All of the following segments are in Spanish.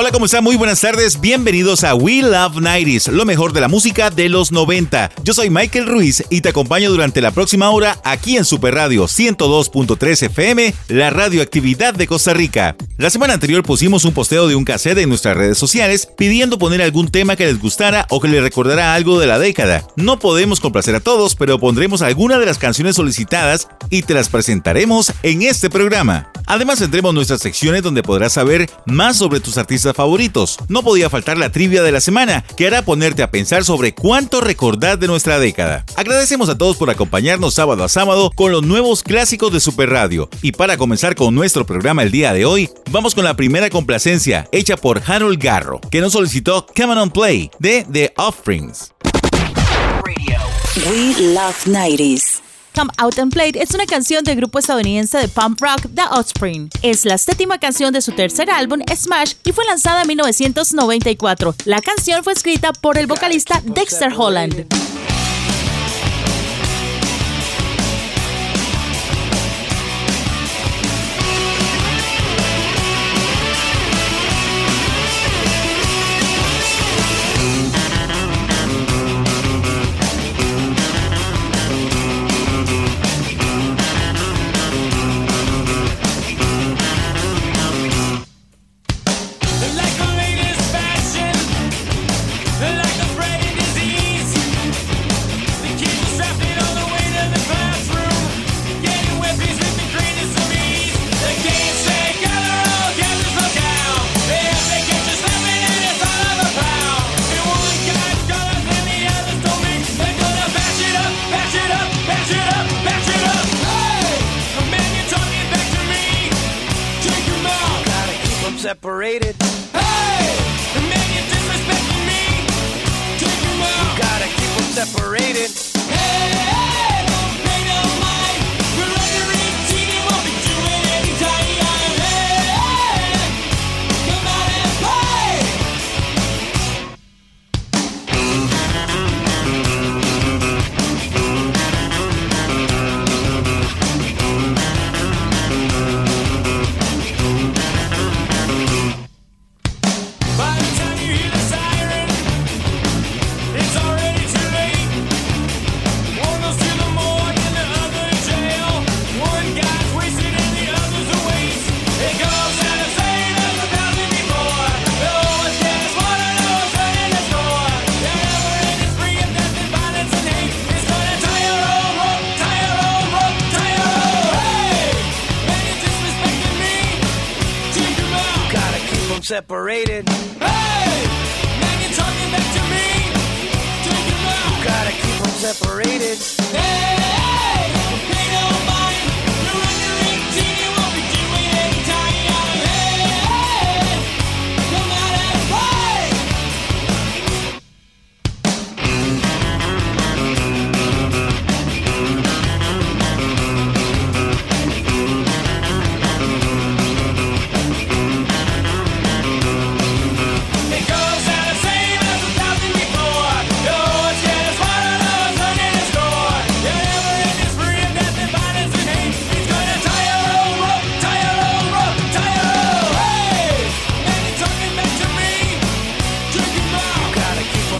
Hola, ¿cómo están? Muy buenas tardes. Bienvenidos a We Love 90s, lo mejor de la música de los 90. Yo soy Michael Ruiz y te acompaño durante la próxima hora aquí en Super Radio 102.3 FM, la radioactividad de Costa Rica. La semana anterior pusimos un posteo de un cassette en nuestras redes sociales pidiendo poner algún tema que les gustara o que les recordara algo de la década. No podemos complacer a todos, pero pondremos algunas de las canciones solicitadas y te las presentaremos en este programa. Además tendremos nuestras secciones donde podrás saber más sobre tus artistas favoritos. No podía faltar la trivia de la semana, que hará ponerte a pensar sobre cuánto recordar de nuestra década. Agradecemos a todos por acompañarnos sábado a sábado con los nuevos clásicos de Super Radio. Y para comenzar con nuestro programa el día de hoy, vamos con la primera complacencia hecha por Harold Garro, que nos solicitó Come On Play de The Offsprings. We Love 90s. Come Out and Play es una canción del grupo estadounidense de punk rock The Offspring. Es la séptima canción de su tercer álbum, Smash, y fue lanzada en 1994. La canción fue escrita por el vocalista Dexter Holland. Separated. Hey! Man, you're talking back to me! Take 'em out! Gotta keep 'em separated. Hey!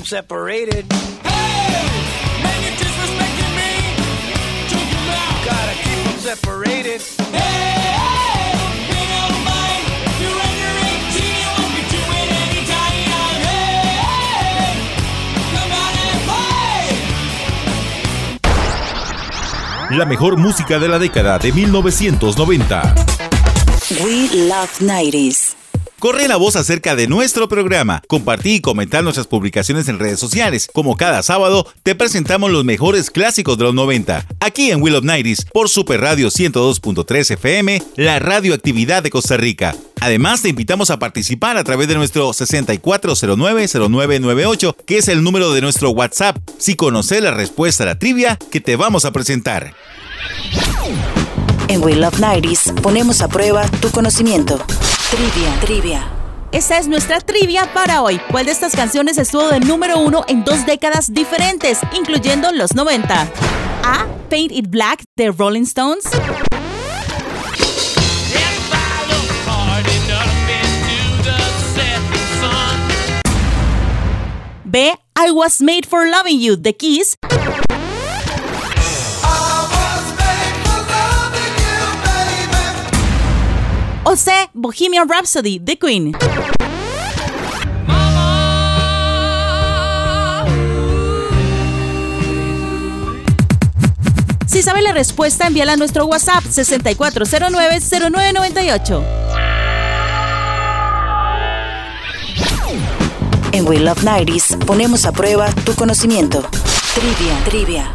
Separated. Hey, man, you're disrespecting me. Drink him out. Gotta keep 'em separated. Hey, hey, pay no mind. You're under 18, you won't be doing any time. Hey, hey, come out and play. La mejor música de la década de 1990. We Love 90s. Corre la voz acerca de nuestro programa, compartí y comentar nuestras publicaciones en redes sociales. Como cada sábado, te presentamos los mejores clásicos de los 90, aquí en Will of Nighties, por Super Radio 102.3 FM, la radioactividad de Costa Rica. Además, te invitamos a participar a través de nuestro 64090998, que es el número de nuestro WhatsApp, si conoces la respuesta a la trivia que te vamos a presentar. En We Love 90 ponemos a prueba tu conocimiento. Trivia, trivia. Esa es nuestra trivia para hoy. ¿Cuál de estas canciones estuvo de número uno en dos décadas diferentes, incluyendo los 90? A. Paint It Black de Rolling Stones. B. I Was Made for Loving You de Kiss. o C, Bohemian Rhapsody de Queen. Si sabe la respuesta, envíala a nuestro WhatsApp 6409-0998. En We Love 90s ponemos a prueba tu conocimiento. Trivia, trivia.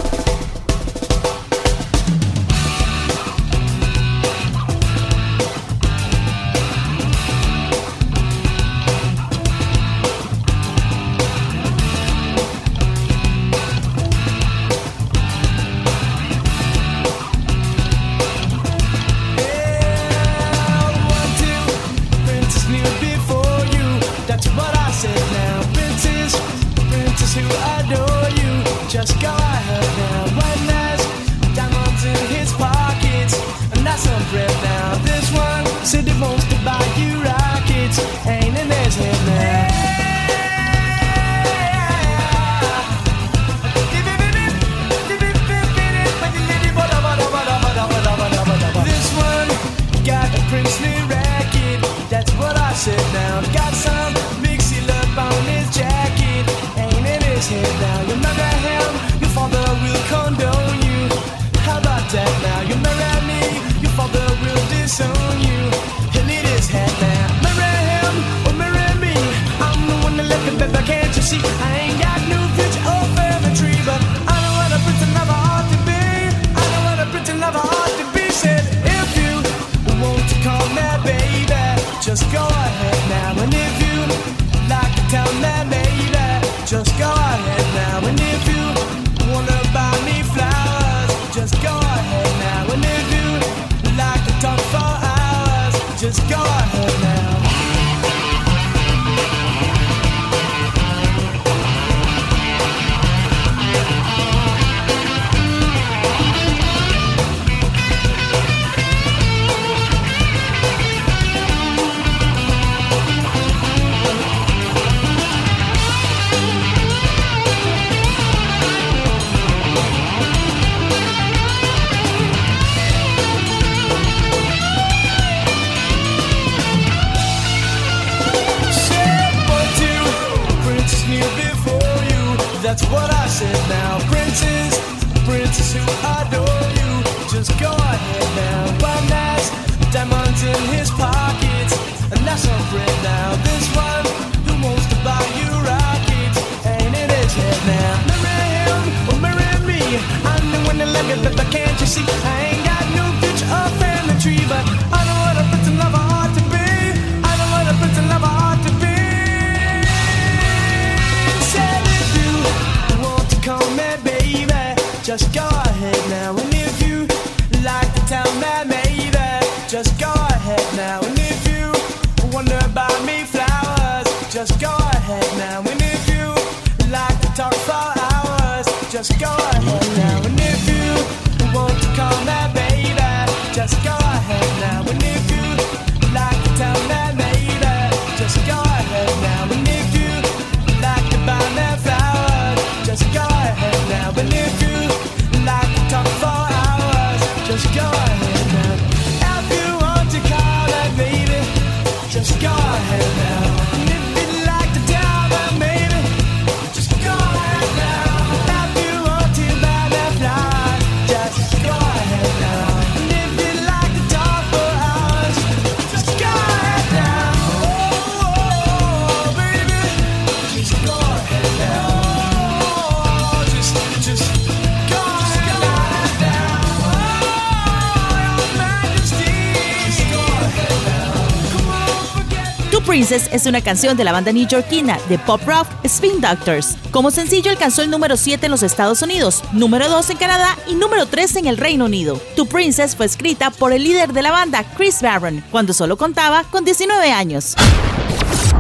Princess es una canción de la banda neoyorquina de pop rock Spin Doctors. Como sencillo alcanzó el número 7 en los Estados Unidos, número 2 en Canadá y número 3 en el Reino Unido. To Princess fue escrita por el líder de la banda, Chris Barron, cuando solo contaba con 19 años.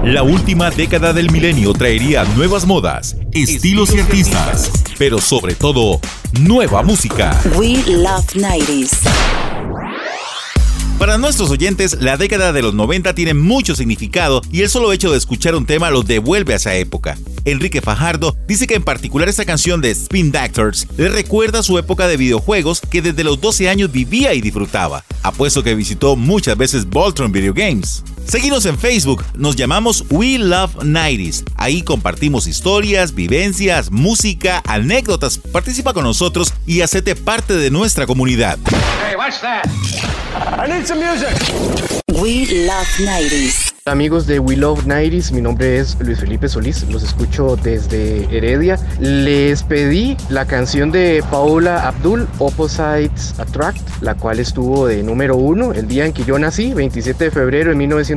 La última década del milenio traería nuevas modas, estilos y artistas, pero sobre todo, nueva música. We Love 90s. Para nuestros oyentes, la década de los 90 tiene mucho significado y el solo hecho de escuchar un tema los devuelve a esa época. Enrique Fajardo dice que en particular esta canción de Spin Doctors le recuerda su época de videojuegos que desde los 12 años vivía y disfrutaba. Apuesto que visitó muchas veces Voltron Video Games. Seguimos en Facebook, nos llamamos We Love 90s. Ahí compartimos historias, vivencias, música, anécdotas. Participa con nosotros y hacete parte de nuestra comunidad. I need some music. We Love 90s. Amigos de We Love 90s, mi nombre es Luis Felipe Solís, los escucho desde Heredia. Les pedí la canción de Paula Abdul, Opposites Attract, la cual estuvo de número uno el día en que yo nací, 27 de febrero de 1990,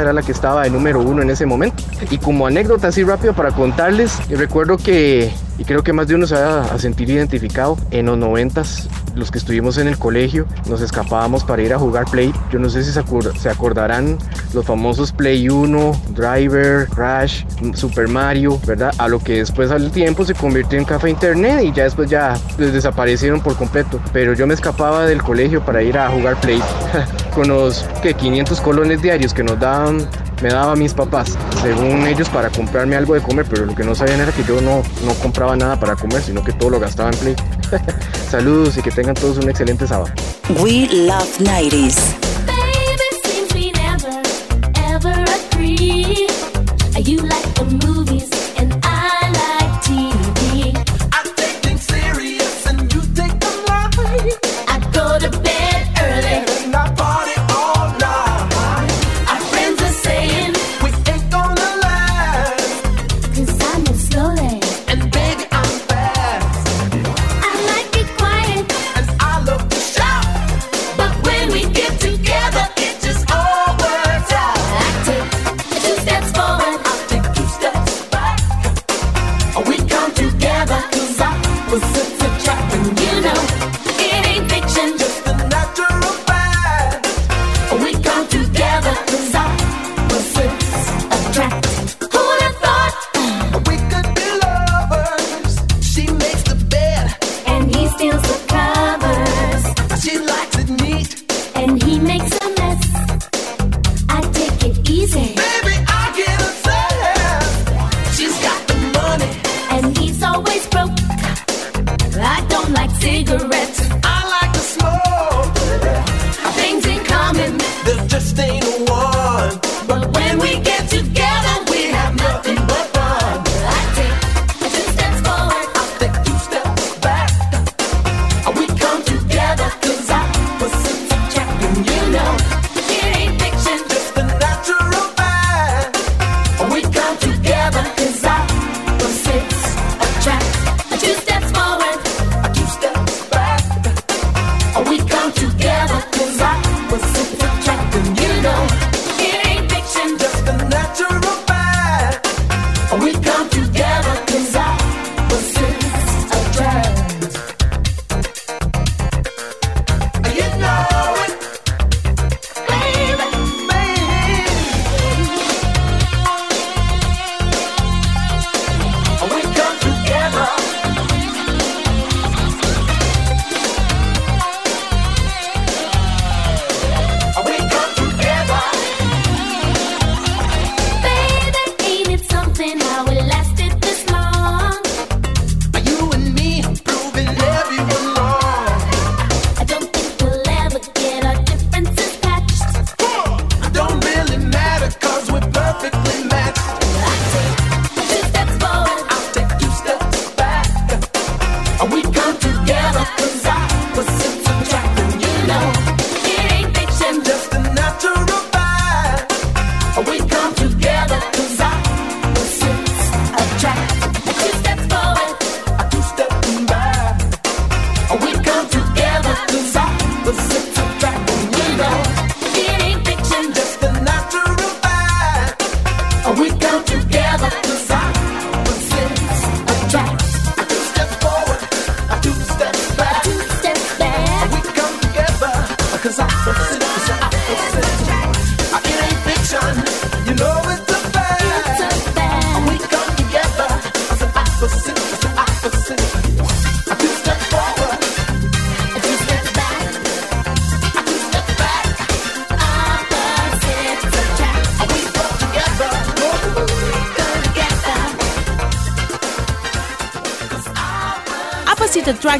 era la que estaba de número uno en ese momento. Y como anécdota así rápido para contarles, recuerdo que, y creo que más de uno se va a sentir identificado, en los 90s, los que estuvimos en el colegio, nos escapábamos para ir a jugar Play. Yo no sé si se, acor- se acordarán los famosos Play 1, Driver, Crash, Super Mario, ¿verdad? A lo que después al tiempo se convirtió en café internet y ya después ya desaparecieron por completo. Pero yo me escapaba del colegio para ir a jugar Play con los que 500 colones diarios que nos daban me daban mis papás, según ellos, para comprarme algo de comer, pero lo que no sabían era que yo no, no compraba nada para comer, sino que todo lo gastaba en Play. Saludos y que tengan todos un excelente sábado. We Love 90s. Baby,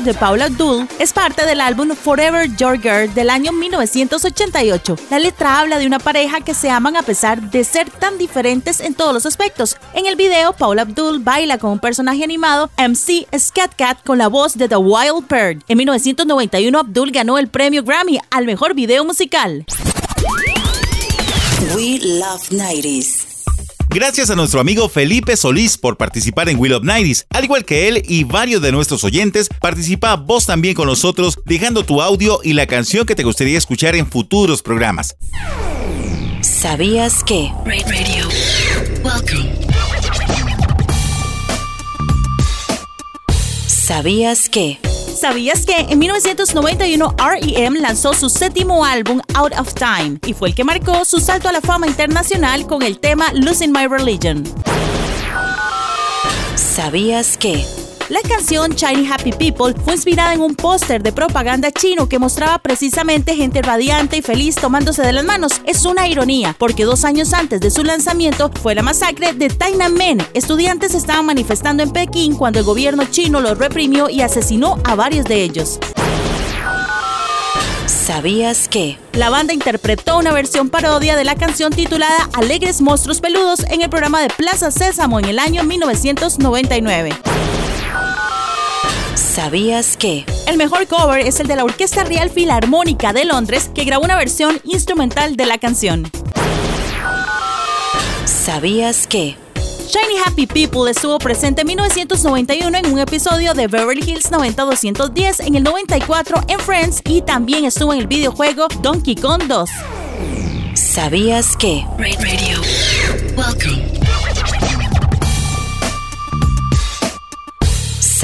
de Paula Abdul es parte del álbum Forever Your Girl del año 1988. La letra habla de una pareja que se aman a pesar de ser tan diferentes en todos los aspectos. En el video, Paula Abdul baila con un personaje animado, MC Scat Cat, con la voz de The Wild Bird. En 1991, Abdul ganó el premio Grammy al mejor video musical. We Love 90s. Gracias a nuestro amigo Felipe Solís por participar en Will of Nighties. Al igual que él y varios de nuestros oyentes, participa vos también con nosotros dejando tu audio y la canción que te gustaría escuchar en futuros programas. ¿Sabías que? Radio. Welcome. ¿Sabías que? ¿Sabías que en 1991 REM lanzó su séptimo álbum Out of Time y fue el que marcó su salto a la fama internacional con el tema Losing My Religion? ¿Sabías que? La canción Shiny Happy People fue inspirada en un póster de propaganda chino que mostraba precisamente gente radiante y feliz tomándose de las manos. Es una ironía, porque dos años antes de su lanzamiento fue la masacre de Tiananmen. Estudiantes estaban manifestando en Pekín cuando el gobierno chino los reprimió y asesinó a varios de ellos. ¿Sabías que? La banda interpretó una versión parodia de la canción titulada Alegres Monstruos Peludos en el programa de Plaza Sésamo en el año 1999. ¿Sabías que? El mejor cover es el de la Orquesta Real Filarmónica de Londres, que grabó una versión instrumental de la canción. ¿Sabías que? Shiny Happy People estuvo presente en 1991 en un episodio de Beverly Hills 90210, en el 94 en Friends y también estuvo en el videojuego Donkey Kong 2. ¿Sabías que? Radio. Welcome.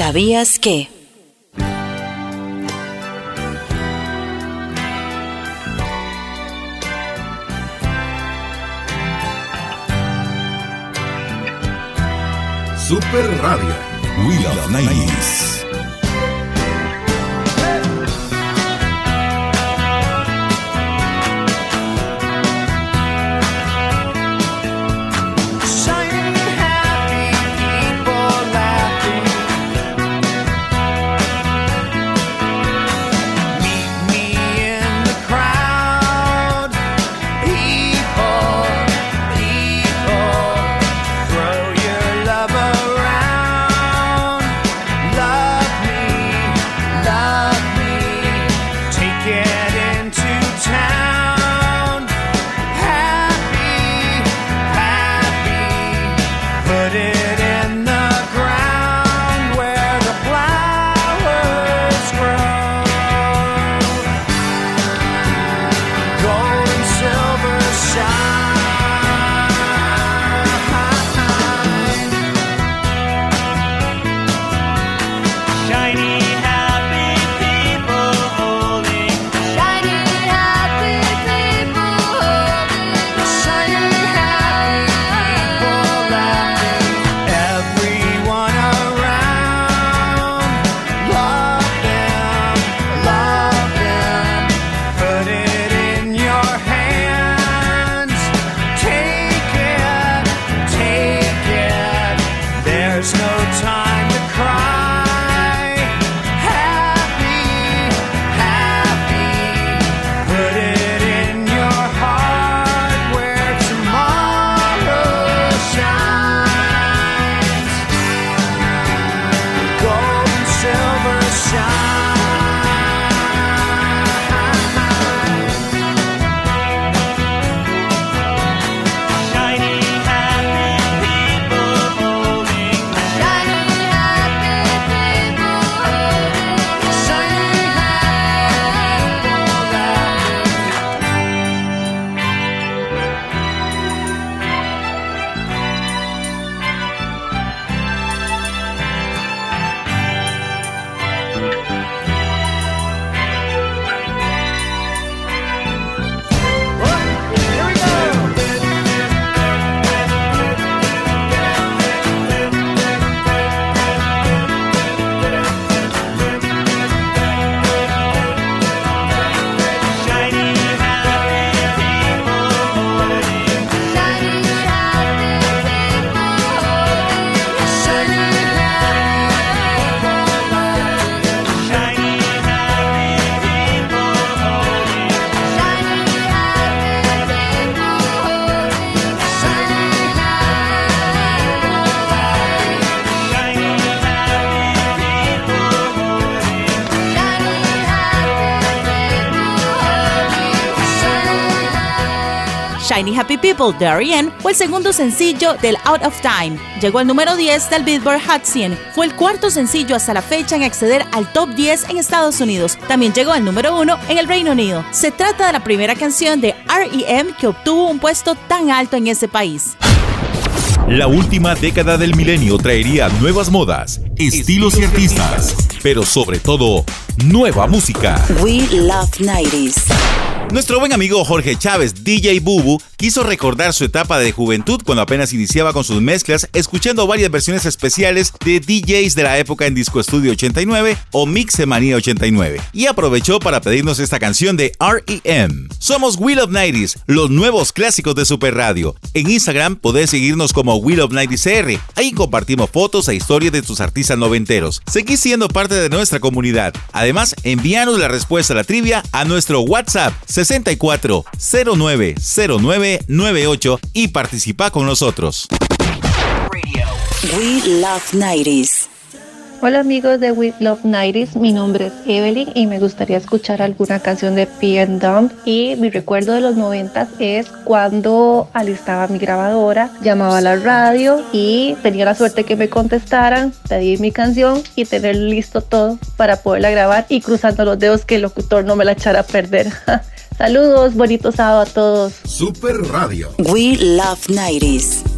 ¿Sabías que? Super Radio. We Love 90s. Shiny Happy People de R.E.M. fue el segundo sencillo del Out of Time. Llegó al número 10 del Billboard Hot 100. Fue el cuarto sencillo hasta la fecha en acceder al top 10 en Estados Unidos. También llegó al número 1 en el Reino Unido. Se trata de la primera canción de R.E.M. que obtuvo un puesto tan alto en ese país. La última década del milenio traería nuevas modas, estilos y artistas, pero sobre todo, nueva música. We Love 90s. Nuestro buen amigo Jorge Chávez, DJ Bubu, quiso recordar su etapa de juventud cuando apenas iniciaba con sus mezclas, escuchando varias versiones especiales de DJs de la época en Disco Studio 89 o Mixemania 89, y aprovechó para pedirnos esta canción de R.E.M. Somos Will of 90s, los nuevos clásicos de Super Radio. En Instagram podés seguirnos como Will of 90s CR. Ahí compartimos fotos e historias de tus artistas noventeros. Seguí siendo parte de nuestra comunidad. Además, envíanos la respuesta a la trivia a nuestro WhatsApp 64090998 y participa con nosotros. We Love 90s. Hola amigos de We Love 90s, mi nombre es Evelyn y me gustaría escuchar alguna canción de P Dump y mi recuerdo de los 90 es cuando alistaba mi grabadora, llamaba a la radio y tenía la suerte que me contestaran, pedí mi canción y tener listo todo para poderla grabar y cruzando los dedos que el locutor no me la echara a perder. Saludos, bonito sábado a todos. Super Radio. We Love 90s.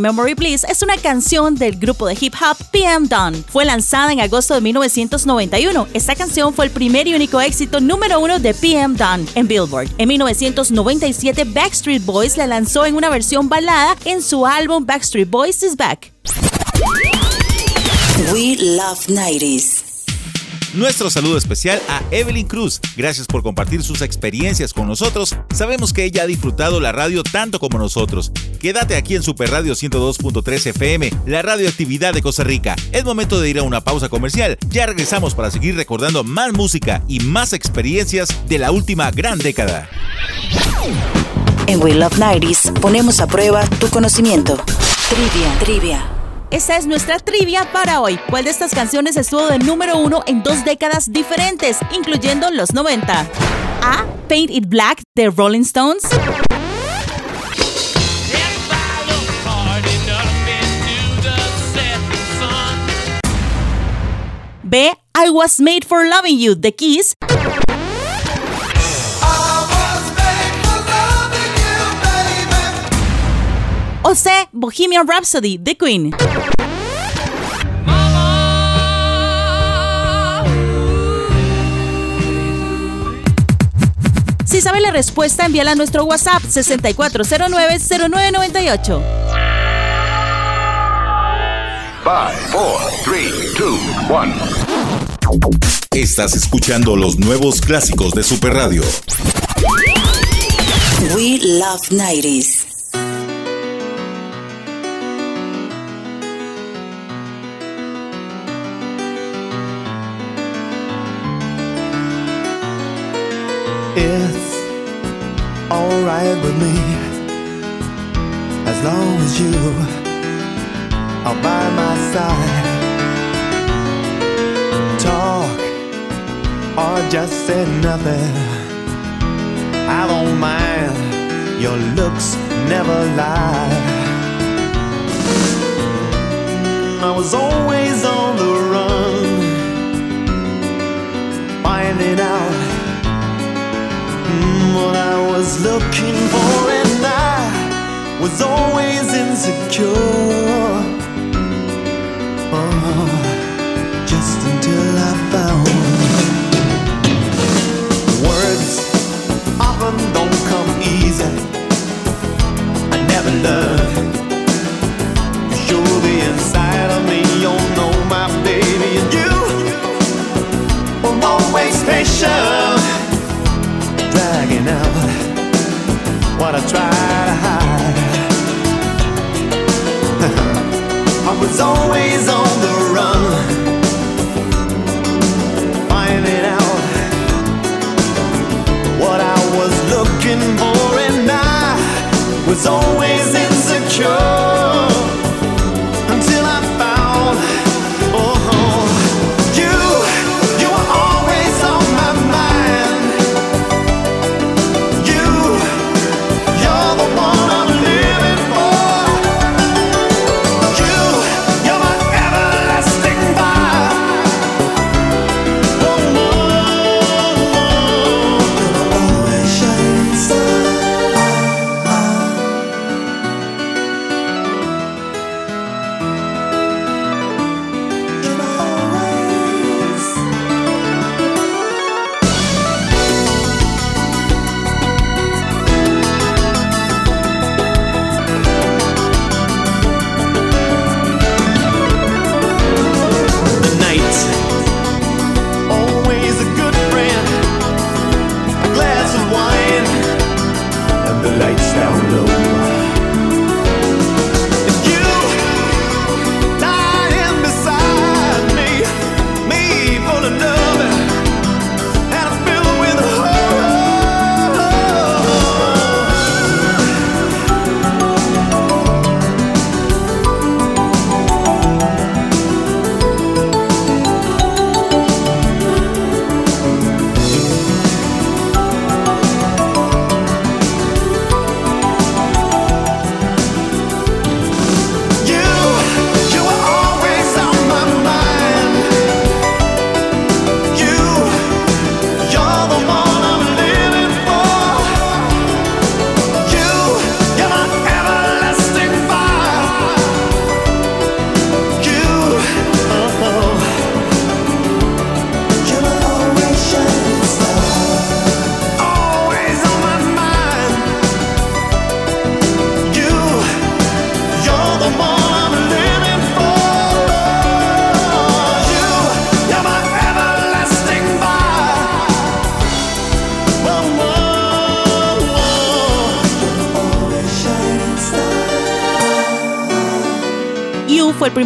Memory Bliss es una canción del grupo de hip hop PM Dawn. Fue lanzada en agosto de 1991. Esta canción fue el primer y único éxito número uno de PM Dawn en Billboard. En 1997, Backstreet Boys la lanzó en una versión balada en su álbum Backstreet Boys Is Back. We Love 90s. Nuestro saludo especial a Evelyn Cruz. Gracias por compartir sus experiencias con nosotros. Sabemos que ella ha disfrutado la radio tanto como nosotros. Quédate aquí en Super Radio 102.3 FM, la radioactividad de Costa Rica. Es momento de ir a una pausa comercial. Ya regresamos para seguir recordando más música y más experiencias de la última gran década. En We Love 90s ponemos a prueba tu conocimiento. Trivia, trivia. Esta es nuestra trivia para hoy. ¿Cuál de estas canciones estuvo de número uno en dos décadas diferentes, incluyendo los 90? A. Paint It Black de Rolling Stones. B. I Was Made for Loving You de Kiss. O C. Bohemian Rhapsody de Queen. Si sabe la respuesta, envíala a nuestro WhatsApp 6409-0998. 5, 4, 3, 2, 1. Estás escuchando los nuevos clásicos de Super Radio. We Love 90s. It's alright with me as long as you are by my side. Talk or just say nothing. I don't mind. Your looks never lie. I was always on the run, finding out what I was looking for, and I was always insecure. Oh, just until I found words often don't come easy. I never learned show the inside of me. You know my baby, and you were always patient dragging out. What I try to hide. I was always on the run, finding out what I was looking for, and I was always insecure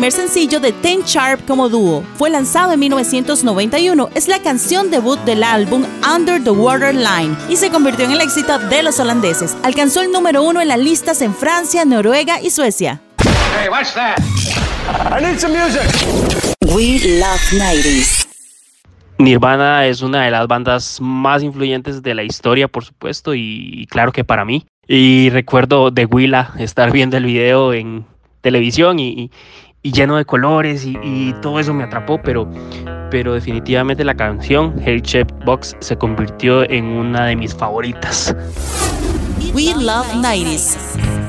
primer sencillo de Ten Sharp como dúo. Fue lanzado en 1991. Es la canción debut del álbum Under the Waterline y se convirtió en el éxito de los holandeses. Alcanzó el número uno en las listas en Francia, Noruega y Suecia. Hey, watch that. I need some music. We Love 90s. Nirvana es una de las bandas más influyentes de la historia, por supuesto, y claro que para mí. Y recuerdo de Willa estar viendo el video en televisión y, y lleno de colores y, todo eso me atrapó, pero, pero definitivamente la canción Hate Shaped Box se convirtió en una de mis favoritas. We Love 90s.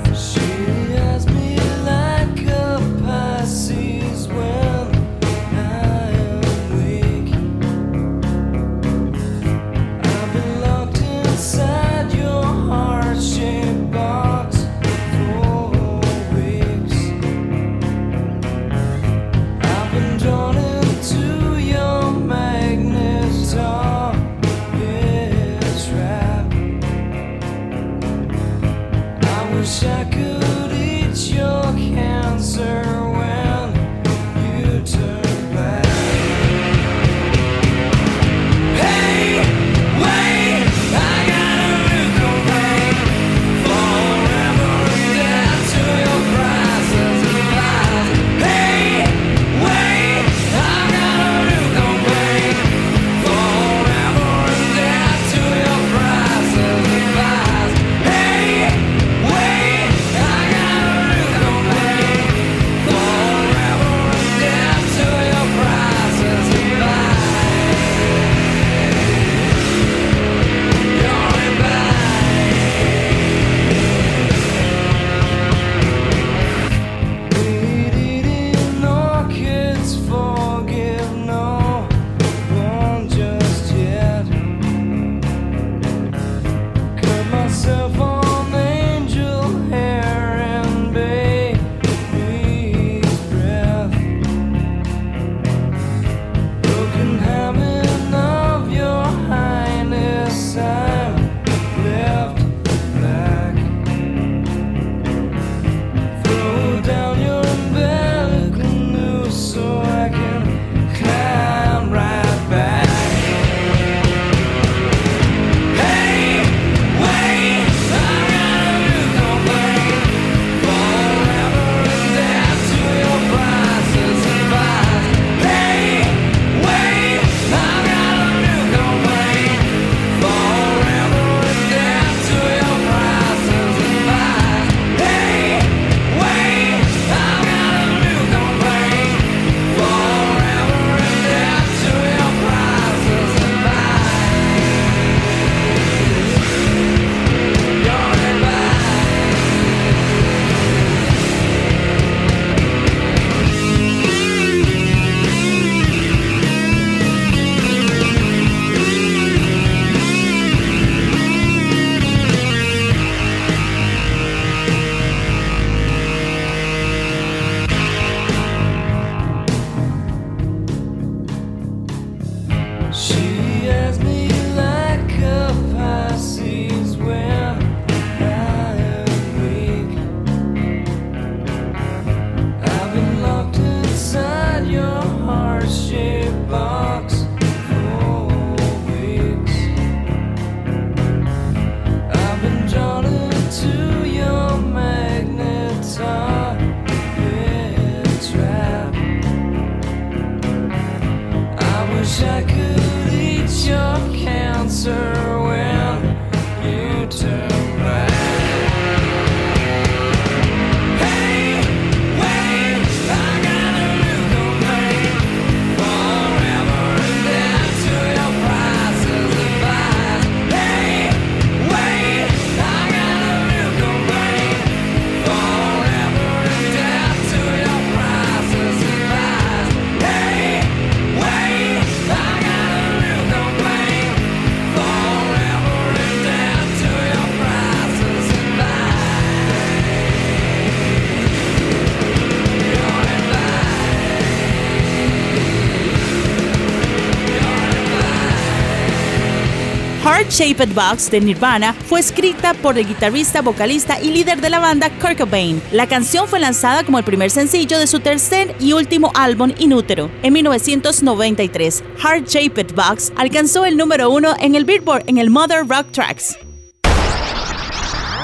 Shaped Box de Nirvana fue escrita por el guitarrista, vocalista y líder de la banda Kurt Cobain. La canción fue lanzada como el primer sencillo de su tercer y último álbum Inútero. En 1993, Heart Shaped Box alcanzó el número uno en el Billboard en el Mother Rock Tracks.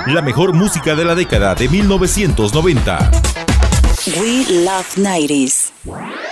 La mejor música de la década de 1990. We Love 90s.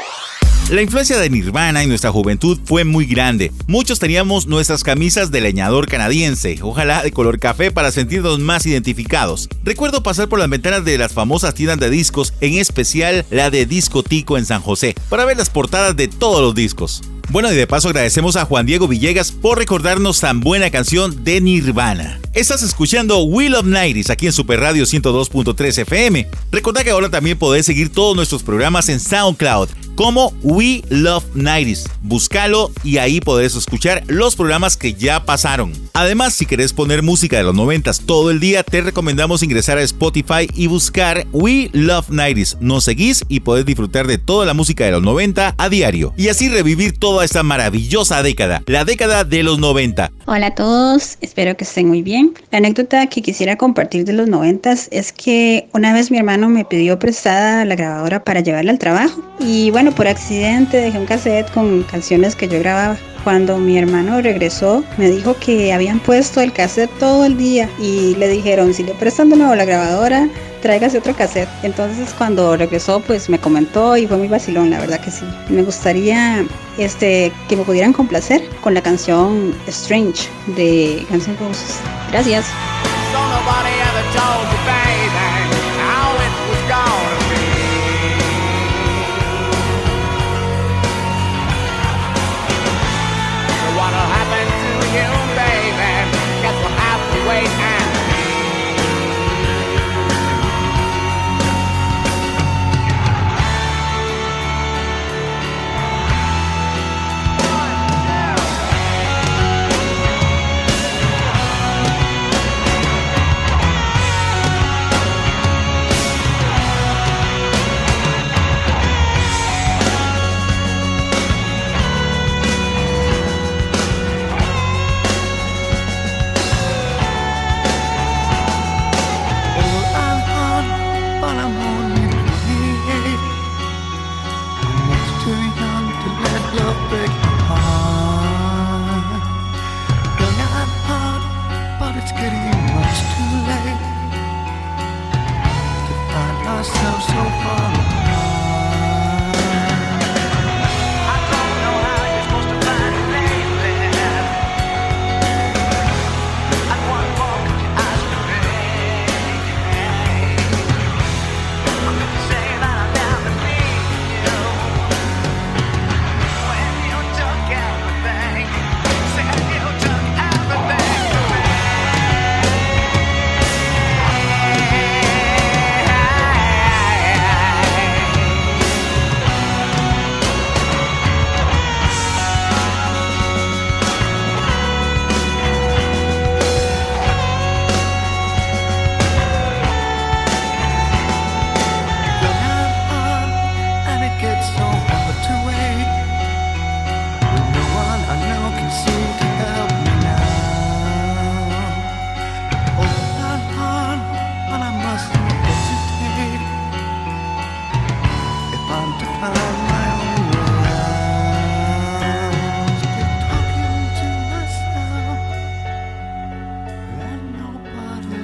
La influencia de Nirvana en nuestra juventud fue muy grande. Muchos teníamos nuestras camisas de leñador canadiense, ojalá de color café para sentirnos más identificados. Recuerdo pasar por las ventanas de las famosas tiendas de discos, en especial la de Discotico en San José, para ver las portadas de todos los discos. Bueno, y de paso agradecemos a Juan Diego Villegas por recordarnos tan buena canción de Nirvana. Estás escuchando We Love 90s aquí en Super Radio 102.3 FM. Recordá que ahora también podés seguir todos nuestros programas en SoundCloud como We Love 90s. Búscalo y ahí podés escuchar los programas que ya pasaron. Además, si querés poner música de los 90s todo el día, te recomendamos ingresar a Spotify y buscar We Love 90s. Nos seguís y podés disfrutar de toda la música de los 90 a diario. Y así revivir esta maravillosa década, la década de los 90. Hola a todos, espero que estén muy bien. La anécdota que quisiera compartir de los noventas es que una vez mi hermano me pidió prestada la grabadora para llevarla al trabajo y bueno, por accidente dejé un cassette con canciones que yo grababa. Cuando mi hermano regresó, me dijo que habían puesto el cassette todo el día y le dijeron, si le prestan de nuevo la grabadora, tráigase otro cassette. Entonces cuando regresó, pues me comentó y fue muy vacilón, la verdad que sí. Me gustaría este, que me pudieran complacer con la canción Strange de Guns N' Roses. Gracias.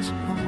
this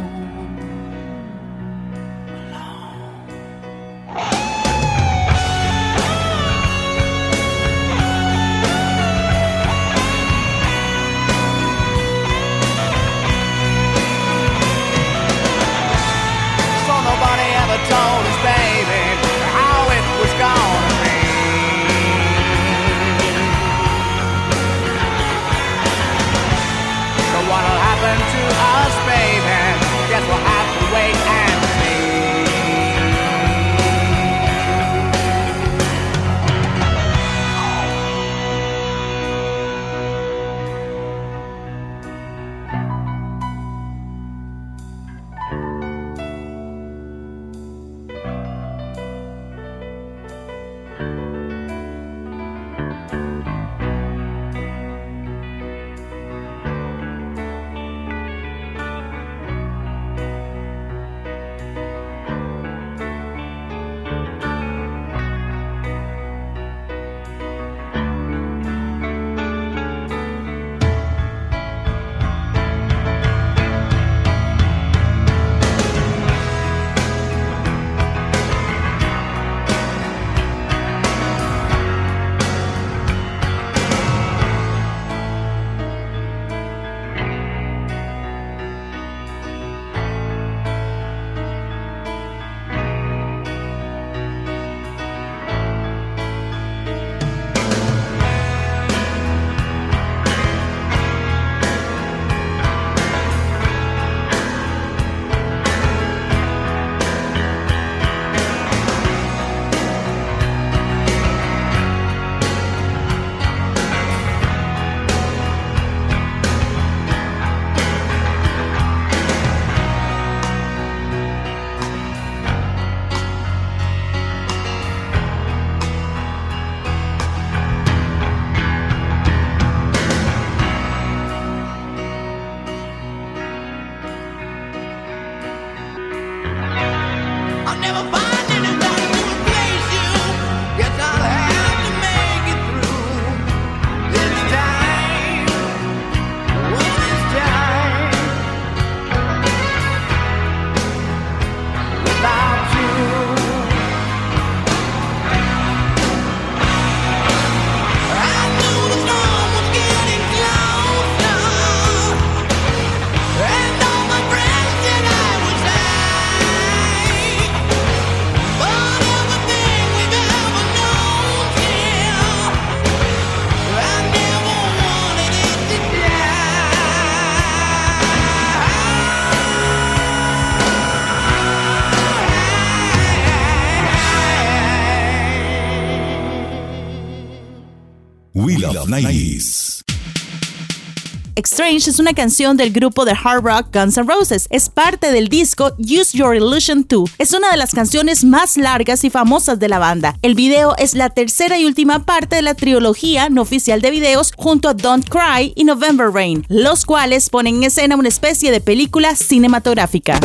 Strange es una canción del grupo de hard rock Guns N' Roses. Es parte del disco Use Your Illusion 2. Es una de las canciones más largas y famosas de la banda. El video es la tercera y última parte de la trilogía no oficial de videos junto a Don't Cry y November Rain, los cuales ponen en escena una especie de película cinematográfica.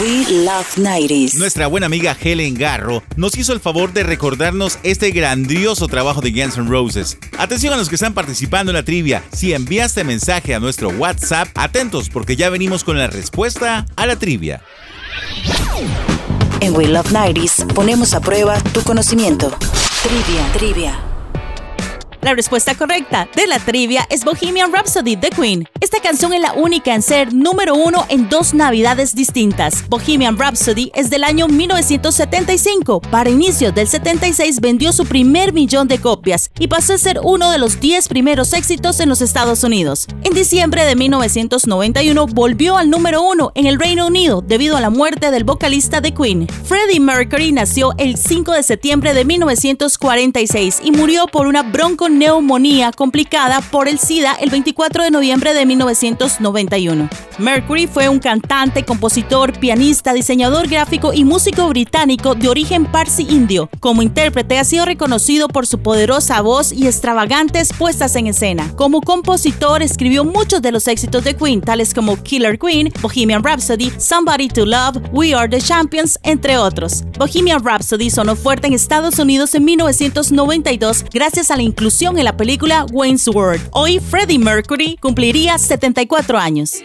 We Love 90s. Nuestra buena amiga Helen Garro nos hizo el favor de recordarnos este grandioso trabajo de Guns N' Roses. Atención a los que están participando en la trivia. Si enviaste mensaje a nuestro WhatsApp, atentos porque ya venimos con la respuesta a la trivia. En We Love 90s ponemos a prueba tu conocimiento. Trivia, trivia. La respuesta correcta de la trivia es Bohemian Rhapsody de Queen. Esta canción es la única en ser número uno en dos navidades distintas. Bohemian Rhapsody es del año 1975. Para inicios del 76 vendió su primer millón de copias y pasó a ser uno de los 10 primeros éxitos en los Estados Unidos. En diciembre de 1991 volvió al número uno en el Reino Unido debido a la muerte del vocalista de Queen. Freddie Mercury nació el 5 de septiembre de 1946 y murió por una bronconeumonía complicada por el SIDA el 24 de noviembre de 1991. Mercury fue un cantante, compositor, pianista, diseñador gráfico y músico británico de origen parsi indio. Como intérprete ha sido reconocido por su poderosa voz y extravagantes puestas en escena. Como compositor escribió muchos de los éxitos de Queen, tales como Killer Queen, Bohemian Rhapsody, Somebody to Love, We Are the Champions, entre otros. Bohemian Rhapsody sonó fuerte en Estados Unidos en 1992 gracias a la inclusión en la película Wayne's World. Hoy Freddie Mercury cumpliría 74 años.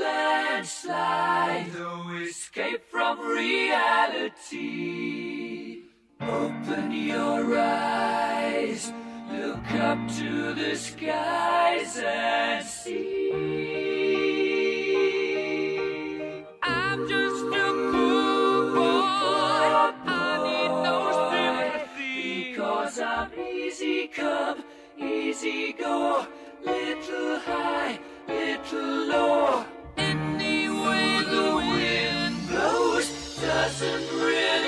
Landslide, no escape from reality. Open your eyes, look up to the skies and see. Easy come, easy go. Little high, little low. Any way the wind blows doesn't really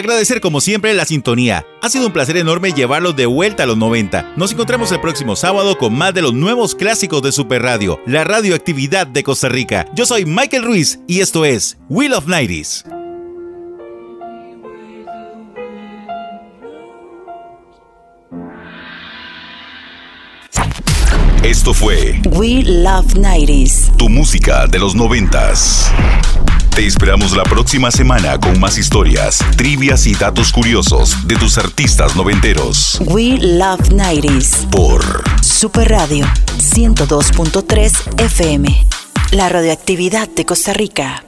Agradecer como siempre la sintonía. Ha sido un placer enorme llevarlos de vuelta a los 90. Nos encontramos el próximo sábado con más de los nuevos clásicos de Super Radio, la radioactividad de Costa Rica. Yo soy Michael Ruiz y esto es Wheel of Nighties. Esto fue We Love 90s. tu música de los noventas. Te esperamos la próxima semana con más historias, trivias y datos curiosos de tus artistas noventeros. We Love 90s. Por Super Radio 102.3 FM. La radioactividad de Costa Rica.